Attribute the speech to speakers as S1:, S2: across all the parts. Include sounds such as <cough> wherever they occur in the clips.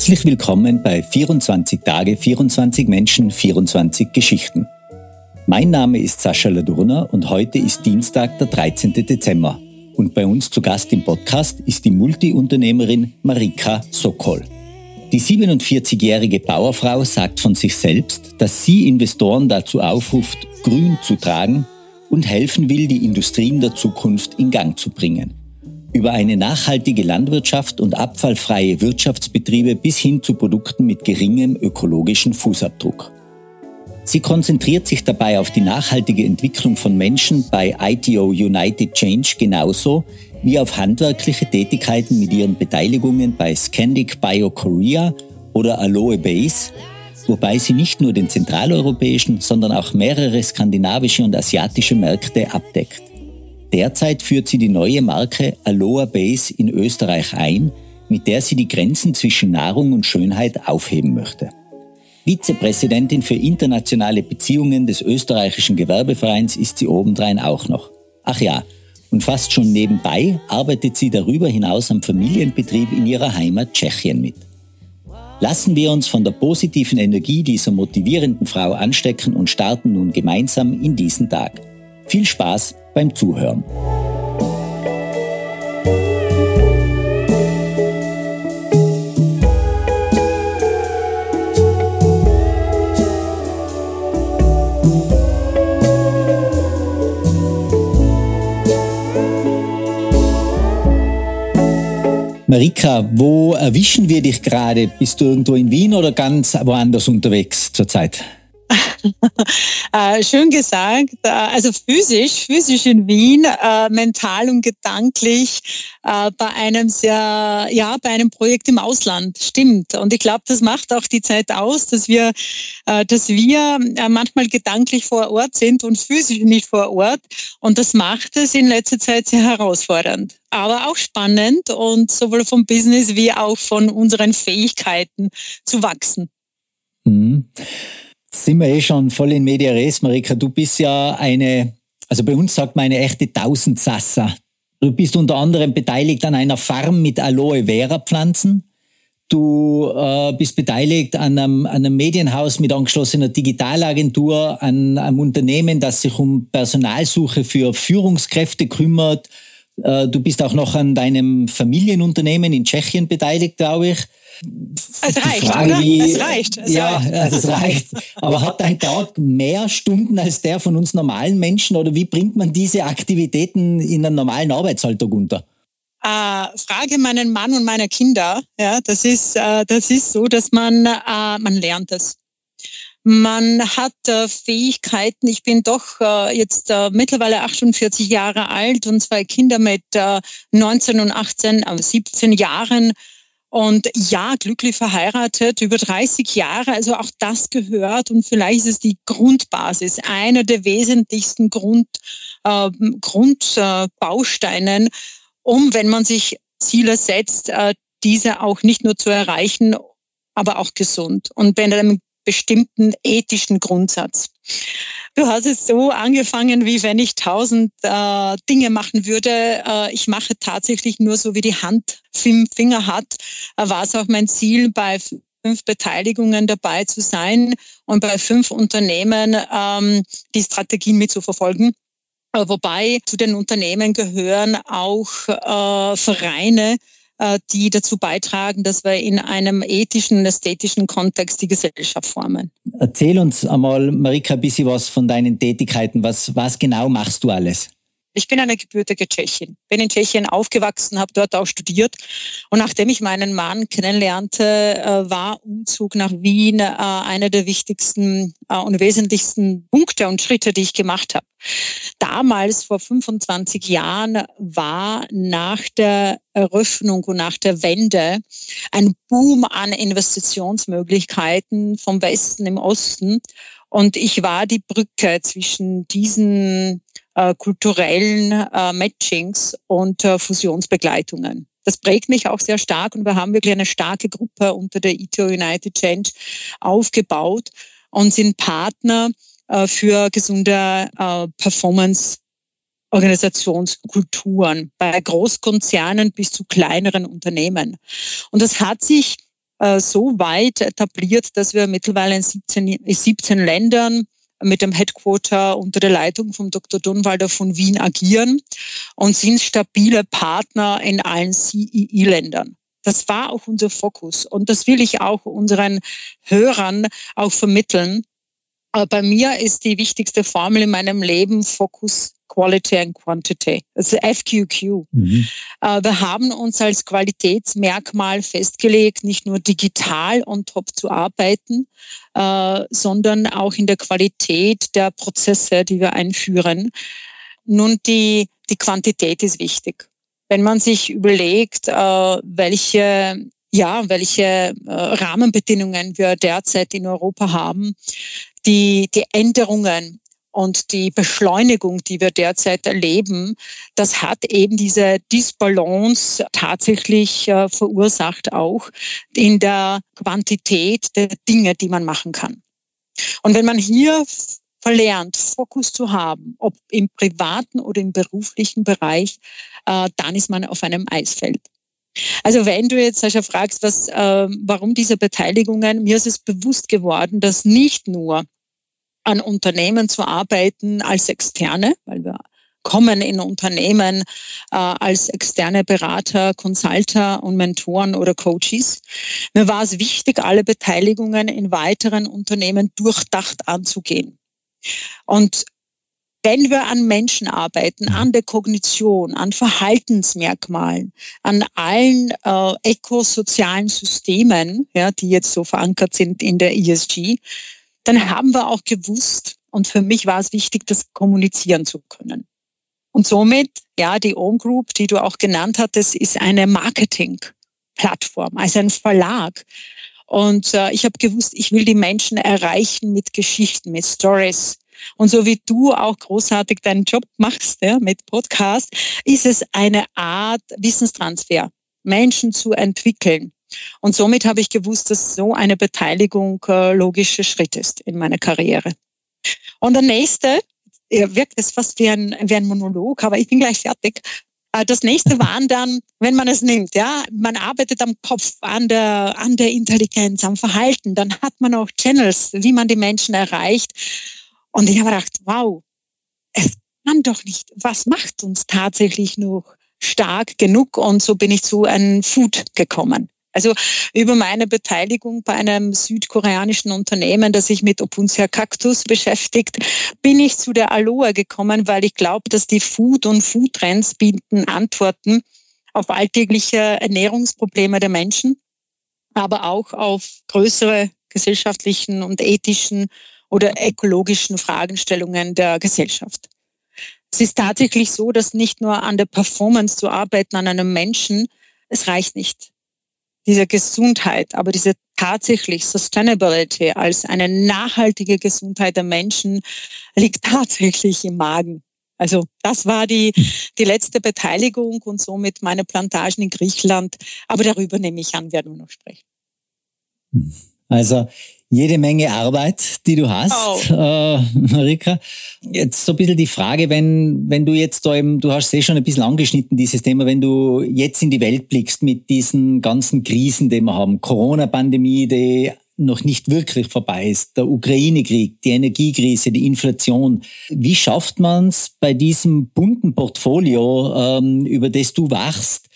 S1: Herzlich willkommen bei 24 Tage, 24 Menschen, 24 Geschichten. Mein Name ist Sascha Ladurner und heute ist Dienstag, der 13. Dezember. Und bei uns zu Gast im Podcast ist die Multiunternehmerin Marika Sokol. Die 47-jährige Bauerfrau sagt von sich selbst, dass sie Investoren dazu aufruft, grün zu tragen und helfen will, die Industrien der Zukunft in Gang zu bringen. Über eine nachhaltige Landwirtschaft und abfallfreie Wirtschaftsbetriebe bis hin zu Produkten mit geringem ökologischen Fußabdruck. Sie konzentriert sich dabei auf die nachhaltige Entwicklung von Menschen bei ITO United Change genauso wie auf handwerkliche Tätigkeiten mit ihren Beteiligungen bei Scandic Bio Korea oder Aloe Base, wobei sie nicht nur den zentraleuropäischen, sondern auch mehrere skandinavische und asiatische Märkte abdeckt. Derzeit führt sie die neue Marke Aloe Base in Österreich ein, mit der sie die Grenzen zwischen Nahrung und Schönheit aufheben möchte. Vizepräsidentin für internationale Beziehungen des österreichischen Gewerbevereins ist sie obendrein auch noch. Ach ja, und fast schon nebenbei arbeitet sie darüber hinaus am Familienbetrieb in ihrer Heimat Tschechien mit. Lassen wir uns von der positiven Energie dieser motivierenden Frau anstecken und starten nun gemeinsam in diesen Tag. Viel Spaß beim Zuhören. Marika, wo erwischen wir dich gerade? Bist du irgendwo in Wien oder ganz woanders unterwegs zurzeit? <laughs>
S2: äh, schön gesagt. Äh, also physisch, physisch in Wien, äh, mental und gedanklich bei einem sehr, ja, bei einem Projekt im Ausland. Stimmt. Und ich glaube, das macht auch die Zeit aus, dass wir, dass wir manchmal gedanklich vor Ort sind und physisch nicht vor Ort. Und das macht es in letzter Zeit sehr herausfordernd aber auch spannend und sowohl vom Business wie auch von unseren Fähigkeiten zu wachsen.
S1: Mhm sind wir eh schon voll in Media Res, Marika. Du bist ja eine, also bei uns sagt man eine echte Tausendsassa. Du bist unter anderem beteiligt an einer Farm mit Aloe Vera Pflanzen. Du äh, bist beteiligt an einem, an einem Medienhaus mit angeschlossener Digitalagentur, an einem Unternehmen, das sich um Personalsuche für Führungskräfte kümmert. Äh, du bist auch noch an deinem Familienunternehmen in Tschechien beteiligt, glaube ich.
S2: Es reicht, Frage, oder? Wie, es reicht. Es
S1: ja, reicht. es reicht. Aber hat dein Tag mehr Stunden als der von uns normalen Menschen oder wie bringt man diese Aktivitäten in einem normalen Arbeitsalltag unter?
S2: Äh, frage meinen Mann und meine Kinder. Ja, das ist, äh, das ist so, dass man, äh, man lernt es. Man hat äh, Fähigkeiten. Ich bin doch äh, jetzt äh, mittlerweile 48 Jahre alt und zwei Kinder mit 19 und 18, äh, 17 Jahren. Und ja, glücklich verheiratet, über 30 Jahre, also auch das gehört und vielleicht ist es die Grundbasis, einer der wesentlichsten Grund, äh, Grundbausteinen, um, wenn man sich Ziele setzt, äh, diese auch nicht nur zu erreichen, aber auch gesund und bei einem bestimmten ethischen Grundsatz. Du hast es so angefangen, wie wenn ich tausend äh, Dinge machen würde. Äh, ich mache tatsächlich nur so, wie die Hand fünf Finger hat. Äh, war es auch mein Ziel, bei fünf Beteiligungen dabei zu sein und bei fünf Unternehmen ähm, die Strategien mitzuverfolgen. Äh, wobei zu den Unternehmen gehören auch äh, Vereine, die dazu beitragen, dass wir in einem ethischen, ästhetischen Kontext die Gesellschaft formen.
S1: Erzähl uns einmal, Marika, ein bisschen was von deinen Tätigkeiten. Was, was genau machst du alles?
S2: Ich bin eine gebürtige Tschechin, bin in Tschechien aufgewachsen, habe dort auch studiert. Und nachdem ich meinen Mann kennenlernte, äh, war Umzug nach Wien äh, einer der wichtigsten äh, und wesentlichsten Punkte und Schritte, die ich gemacht habe. Damals, vor 25 Jahren, war nach der Eröffnung und nach der Wende ein Boom an Investitionsmöglichkeiten vom Westen im Osten. Und ich war die Brücke zwischen diesen äh, kulturellen äh, Matchings und äh, Fusionsbegleitungen. Das prägt mich auch sehr stark und wir haben wirklich eine starke Gruppe unter der ITO United Change aufgebaut und sind Partner äh, für gesunde äh, Performance Organisationskulturen bei Großkonzernen bis zu kleineren Unternehmen. Und das hat sich äh, so weit etabliert, dass wir mittlerweile in 17, 17 Ländern mit dem Headquarter unter der Leitung von Dr. Dunwalder von Wien agieren und sind stabile Partner in allen CEE-Ländern. Das war auch unser Fokus und das will ich auch unseren Hörern auch vermitteln. Aber bei mir ist die wichtigste Formel in meinem Leben Fokus Quality and Quantity, also FQQ. Mhm. Äh, wir haben uns als Qualitätsmerkmal festgelegt, nicht nur digital on top zu arbeiten, äh, sondern auch in der Qualität der Prozesse, die wir einführen. Nun, die, die Quantität ist wichtig. Wenn man sich überlegt, äh, welche ja, welche Rahmenbedingungen wir derzeit in Europa haben, die, die Änderungen und die Beschleunigung, die wir derzeit erleben, das hat eben diese Disbalance tatsächlich äh, verursacht, auch in der Quantität der Dinge, die man machen kann. Und wenn man hier verlernt, Fokus zu haben, ob im privaten oder im beruflichen Bereich, äh, dann ist man auf einem Eisfeld. Also wenn du jetzt Sascha fragst, was, äh, warum diese Beteiligungen, mir ist es bewusst geworden, dass nicht nur an Unternehmen zu arbeiten als Externe, weil wir kommen in Unternehmen äh, als externe Berater, Consulter und Mentoren oder Coaches. Mir war es wichtig, alle Beteiligungen in weiteren Unternehmen durchdacht anzugehen. Und wenn wir an Menschen arbeiten, an der Kognition, an Verhaltensmerkmalen, an allen äh, ökosozialen Systemen, ja, die jetzt so verankert sind in der ESG, dann haben wir auch gewusst, und für mich war es wichtig, das kommunizieren zu können. Und somit, ja, die Own Group, die du auch genannt hattest, ist eine Marketing-Plattform, also ein Verlag. Und äh, ich habe gewusst, ich will die Menschen erreichen mit Geschichten, mit Stories. Und so wie du auch großartig deinen Job machst ja, mit Podcast, ist es eine Art Wissenstransfer, Menschen zu entwickeln. Und somit habe ich gewusst, dass so eine Beteiligung äh, logischer Schritt ist in meiner Karriere. Und der nächste, wirkt es fast wie ein, wie ein Monolog, aber ich bin gleich fertig. Äh, das nächste waren dann, wenn man es nimmt, ja, man arbeitet am Kopf, an der, an der Intelligenz, am Verhalten, dann hat man auch Channels, wie man die Menschen erreicht. Und ich habe gedacht, wow, es kann doch nicht, was macht uns tatsächlich noch stark genug? Und so bin ich zu einem Food gekommen. Also über meine Beteiligung bei einem südkoreanischen Unternehmen, das sich mit Opuntia Cactus beschäftigt, bin ich zu der Aloe gekommen, weil ich glaube, dass die Food- und Foodtrends bieten Antworten auf alltägliche Ernährungsprobleme der Menschen, aber auch auf größere gesellschaftlichen und ethischen oder ökologischen Fragestellungen der Gesellschaft. Es ist tatsächlich so, dass nicht nur an der Performance zu arbeiten an einem Menschen, es reicht nicht dieser Gesundheit, aber diese tatsächlich Sustainability als eine nachhaltige Gesundheit der Menschen liegt <laughs> tatsächlich im Magen. Also das war die, die letzte Beteiligung und somit meine Plantagen in Griechenland. Aber darüber nehme ich an, werden wir noch sprechen.
S1: Also jede Menge Arbeit, die du hast, oh. äh, Marika. Jetzt so ein bisschen die Frage, wenn, wenn du jetzt da eben, du hast es eh schon ein bisschen angeschnitten, dieses Thema, wenn du jetzt in die Welt blickst mit diesen ganzen Krisen, die wir haben, Corona-Pandemie, die noch nicht wirklich vorbei ist, der Ukraine-Krieg, die Energiekrise, die Inflation. Wie schafft man es bei diesem bunten Portfolio, ähm, über das du wachst,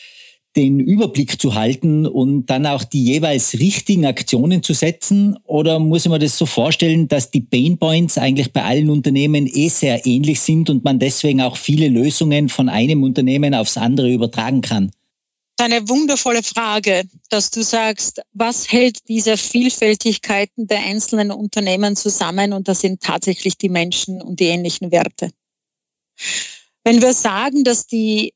S1: den Überblick zu halten und dann auch die jeweils richtigen Aktionen zu setzen? Oder muss man das so vorstellen, dass die Pain Points eigentlich bei allen Unternehmen eh sehr ähnlich sind und man deswegen auch viele Lösungen von einem Unternehmen aufs andere übertragen kann?
S2: Eine wundervolle Frage, dass du sagst, was hält diese Vielfältigkeiten der einzelnen Unternehmen zusammen? Und das sind tatsächlich die Menschen und die ähnlichen Werte. Wenn wir sagen, dass die,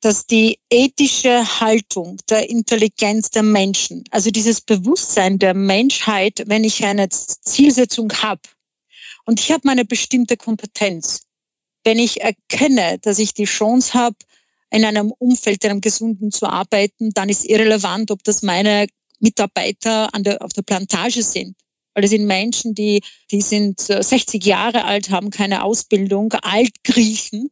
S2: dass die ethische Haltung der Intelligenz der Menschen, also dieses Bewusstsein der Menschheit, wenn ich eine Zielsetzung habe und ich habe meine bestimmte Kompetenz, wenn ich erkenne, dass ich die Chance habe, in einem Umfeld, in einem gesunden zu arbeiten, dann ist irrelevant, ob das meine Mitarbeiter an der, auf der Plantage sind. Weil es sind Menschen, die, die sind 60 äh, Jahre alt, haben keine Ausbildung, alt Griechen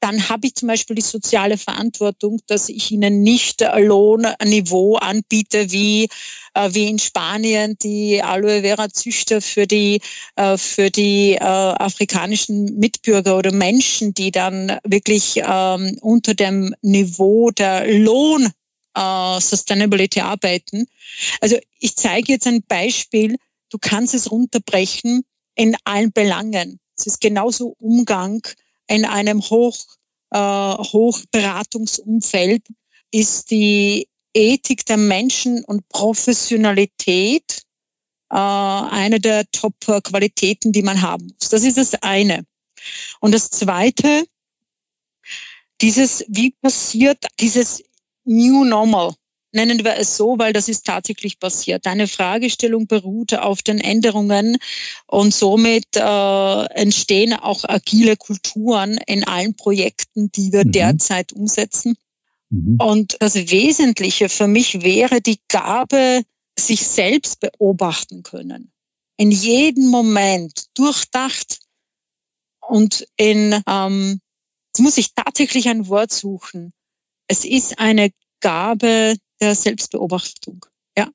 S2: dann habe ich zum Beispiel die soziale Verantwortung, dass ich ihnen nicht Lohnniveau anbiete wie, äh, wie in Spanien die Aloe Vera Züchter für die, äh, für die äh, afrikanischen Mitbürger oder Menschen, die dann wirklich ähm, unter dem Niveau der Lohn Sustainability arbeiten. Also ich zeige jetzt ein Beispiel, du kannst es runterbrechen in allen Belangen. Es ist genauso Umgang in einem Hoch, äh, Hochberatungsumfeld ist die Ethik der Menschen und Professionalität äh, eine der Top-Qualitäten, die man haben muss. Das ist das eine. Und das zweite, dieses, wie passiert dieses New Normal? Nennen wir es so, weil das ist tatsächlich passiert. Deine Fragestellung beruht auf den Änderungen und somit äh, entstehen auch agile Kulturen in allen Projekten, die wir mhm. derzeit umsetzen. Mhm. Und das Wesentliche für mich wäre die Gabe, sich selbst beobachten können. In jedem Moment durchdacht und in, ähm, jetzt muss ich tatsächlich ein Wort suchen. Es ist eine Gabe der Selbstbeobachtung. Ja.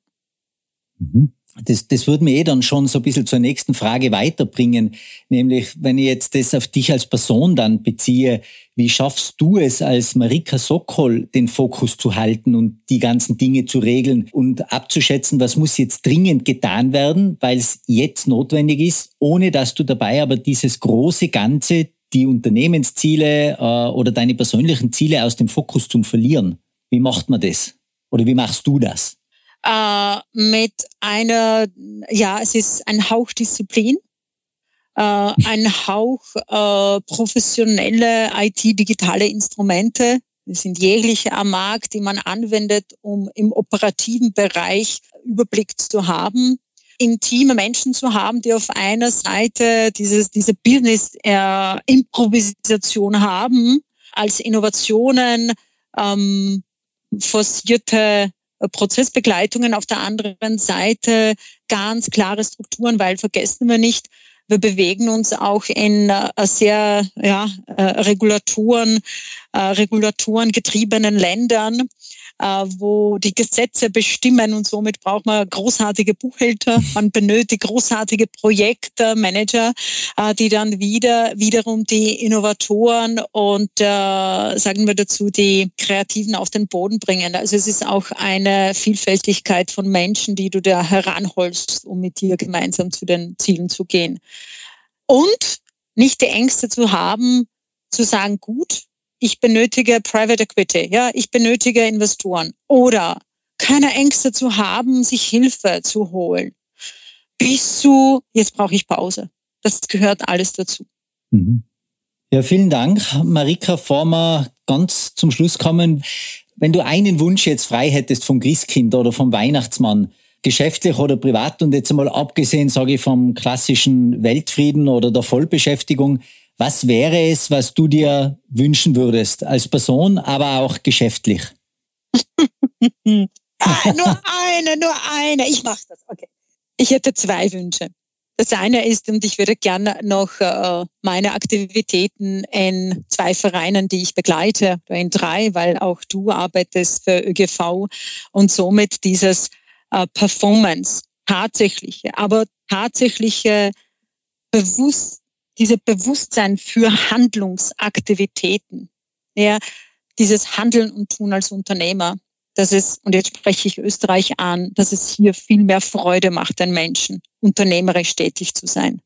S1: Mhm. Das, das würde mir eh dann schon so ein bisschen zur nächsten Frage weiterbringen, nämlich wenn ich jetzt das auf dich als Person dann beziehe, wie schaffst du es als Marika Sokol, den Fokus zu halten und die ganzen Dinge zu regeln und abzuschätzen, was muss jetzt dringend getan werden, weil es jetzt notwendig ist, ohne dass du dabei aber dieses große Ganze, die Unternehmensziele äh, oder deine persönlichen Ziele aus dem Fokus zum Verlieren. Wie macht man das? Oder wie machst du das?
S2: Äh, mit einer, ja, es ist ein Hauch Disziplin, äh, ein Hauch äh, professionelle IT-digitale Instrumente. Das sind jegliche am Markt, die man anwendet, um im operativen Bereich Überblick zu haben intime Menschen zu haben, die auf einer Seite dieses, diese Business-Improvisation äh, haben, als Innovationen ähm, forcierte äh, Prozessbegleitungen, auf der anderen Seite ganz klare Strukturen, weil vergessen wir nicht, wir bewegen uns auch in äh, sehr ja, äh, Regulatoren, Regulatoren getriebenen Ländern wo die Gesetze bestimmen und somit braucht man großartige Buchhalter, <laughs> man benötigt großartige Projektmanager, äh, die dann wieder wiederum die Innovatoren und äh, sagen wir dazu die Kreativen auf den Boden bringen. Also es ist auch eine Vielfältigkeit von Menschen, die du da heranholst, um mit dir gemeinsam zu den Zielen zu gehen. Und nicht die Ängste zu haben, zu sagen, gut, ich benötige Private Equity, ja, ich benötige Investoren oder keine Ängste zu haben, sich Hilfe zu holen. Bis zu, jetzt brauche ich Pause. Das gehört alles dazu.
S1: Mhm. Ja, vielen Dank, Marika. Wir ganz zum Schluss kommen, wenn du einen Wunsch jetzt frei hättest vom Christkind oder vom Weihnachtsmann, geschäftlich oder privat und jetzt einmal abgesehen, sage ich, vom klassischen Weltfrieden oder der Vollbeschäftigung, was wäre es, was du dir wünschen würdest als Person, aber auch geschäftlich? <laughs>
S2: ah, nur eine, nur eine. Ich mache das. Okay. Ich hätte zwei Wünsche. Das eine ist, und ich würde gerne noch äh, meine Aktivitäten in zwei Vereinen, die ich begleite, in drei, weil auch du arbeitest für ÖGV und somit dieses äh, Performance, tatsächliche, aber tatsächliche Bewusst diese Bewusstsein für Handlungsaktivitäten. Ja, dieses Handeln und Tun als Unternehmer, dass es, und jetzt spreche ich Österreich an, dass es hier viel mehr Freude macht, den Menschen unternehmerisch tätig zu sein.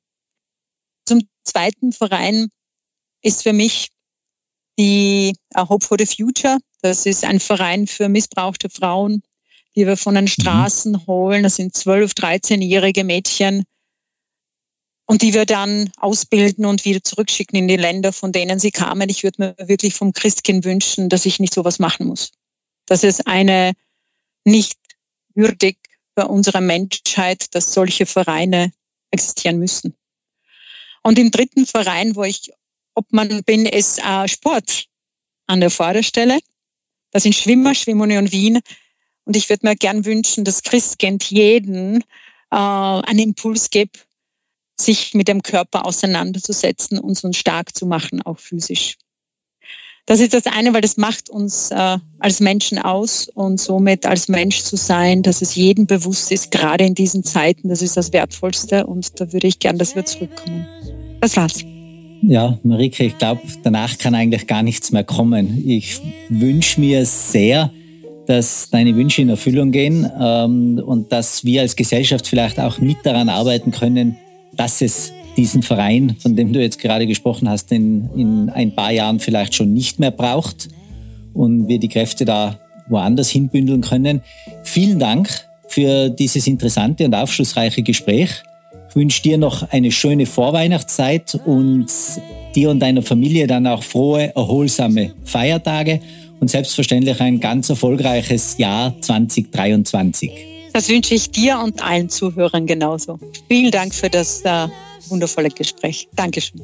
S2: Zum zweiten Verein ist für mich die Hope for the Future. Das ist ein Verein für missbrauchte Frauen, die wir von den mhm. Straßen holen. Das sind 12, 13-jährige Mädchen, und die wir dann ausbilden und wieder zurückschicken in die Länder, von denen sie kamen. Ich würde mir wirklich vom Christkind wünschen, dass ich nicht sowas machen muss. Das ist eine nicht würdig für unsere Menschheit, dass solche Vereine existieren müssen. Und im dritten Verein, wo ich Obmann bin, ist äh, Sport an der Vorderstelle. Das sind Schwimmer, Schwimmunion Wien. Und ich würde mir gern wünschen, dass Christkind jeden äh, einen Impuls gibt, sich mit dem Körper auseinanderzusetzen und uns stark zu machen, auch physisch. Das ist das eine, weil das macht uns äh, als Menschen aus und somit als Mensch zu sein, dass es jedem bewusst ist, gerade in diesen Zeiten, das ist das Wertvollste und da würde ich gern, dass wir zurückkommen. Das war's.
S1: Ja, Marike, ich glaube, danach kann eigentlich gar nichts mehr kommen. Ich wünsche mir sehr, dass deine Wünsche in Erfüllung gehen ähm, und dass wir als Gesellschaft vielleicht auch mit daran arbeiten können, dass es diesen Verein, von dem du jetzt gerade gesprochen hast, in, in ein paar Jahren vielleicht schon nicht mehr braucht und wir die Kräfte da woanders hinbündeln können. Vielen Dank für dieses interessante und aufschlussreiche Gespräch. Ich wünsche dir noch eine schöne Vorweihnachtszeit und dir und deiner Familie dann auch frohe, erholsame Feiertage und selbstverständlich ein ganz erfolgreiches Jahr 2023.
S2: Das wünsche ich dir und allen Zuhörern genauso. Vielen Dank für das äh, wundervolle Gespräch. Dankeschön.